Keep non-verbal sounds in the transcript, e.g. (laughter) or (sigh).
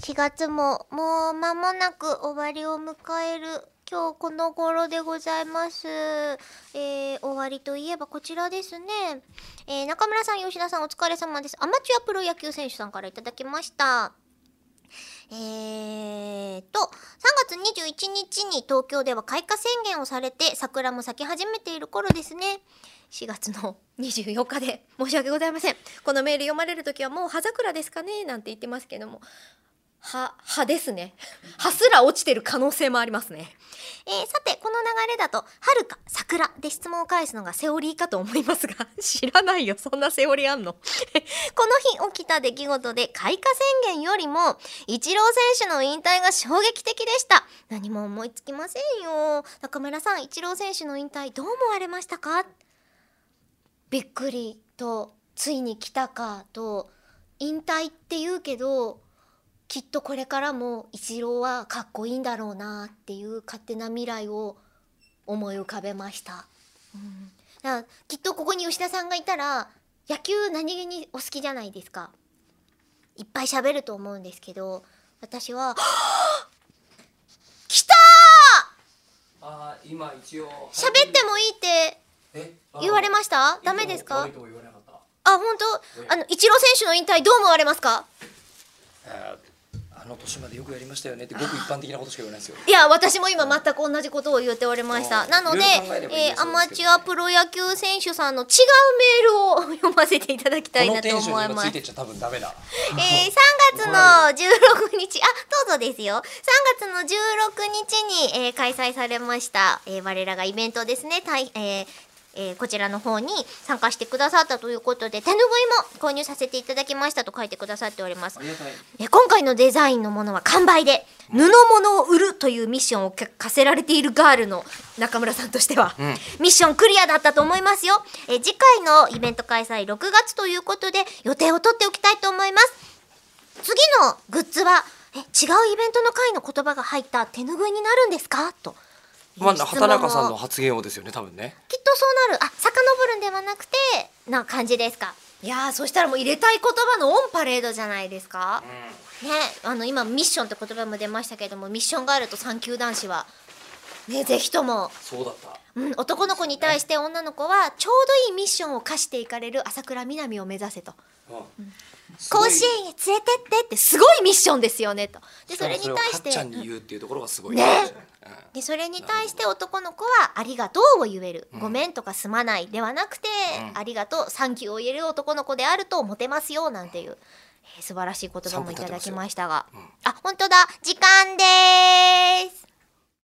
4月ももう間もなく終わりを迎える今日この頃でございます。えー、終わりといえばこちらですね。えー、中村さん、吉田さんお疲れ様です。アマチュアプロ野球選手さんからいただきました。えーと、3月21日に東京では開花宣言をされて桜も咲き始めている頃ですね。4月の24日で申し訳ございません。このメール読まれる時はもう葉桜ですかねなんて言ってますけども。葉、葉ですね。(laughs) 葉すら落ちてる可能性もありますね。えーさて、この流れだと、春か桜で質問を返すのがセオリーかと思いますが、(laughs) 知らないよ。そんなセオリーあんの？(laughs) この日起きた出来事で開花宣言よりも、イチロー選手の引退が衝撃的でした。何も思いつきませんよ。中村さん、イチロー選手の引退どう思われましたか？びっくりと、ついに来たかと、引退って言うけど、きっとこれからもイチローはかっこいいんだろうなっていう勝手な未来を思い浮かべました。うん、だからきっとここに吉田さんがいたら野球何気にお好きじゃないですか。いっぱい喋ると思うんですけど私は (gasps) 来たあー今一応ー喋ってもいいってえ？言われましした？ダメですか？あ本当？あのイチロー選手の引退どう思われますか？あーあの年までよくやりましたよねってごく一般的なことしか言わないですよ。いや私も今全く同じことを言っておりました。うん。なのでえーアマチュアプロ野球選手さんの違うメールを読ませていただきたいこなと思います。に今ついてっちゃ多分ダメだ。えー、3月の16日、あ、どうぞですよ。3月の16日に、えー開催されました、えー我らがイベントですね、たいえーえーこちらの方に参加してくださったということで、手ぬぐいも購入させていただきましたと書いてくださっておりますえー今回のデザインのものは完売で、布物を売るというミッションをか課せられているガールの中村さんとしては、うんミッションクリアだったと思いますよ。えー次回のイベント開催6月ということで予定を取っておきたいと思います。次のグッズはえ違うイベントの回の言葉が入った手ぬぐいになるんですか？と。まあ畑中さんをの発言をですよね多分ね。きっとそうなる。あ遡るんではなくてな感じですか。いやーそしたらもう入れたい言葉のオンパレードじゃないですか、ねあの今ミッションって言葉も出ましたけどもミッションがあると産休男子はねぜひとも、そうだった。うん、男の子に対して女の子はちょうどいいミッションを課していかれる朝倉みなみを目指せと。うん。甲子園へ連れてってってすごいミッションですよねと。でそれに対してをかっちゃんに言うっていうところがすごい。ね。うん。でそれに対して男の子は「ありがとう」を言える「ごめん」とか「すまない」ではなくて「うん。ありがとう」「サンキュー」を言える男の子であるとモテますよなんていう、えー素晴らしい言葉もいただきましたが、三分立てますよ。あ本当だ。時間でー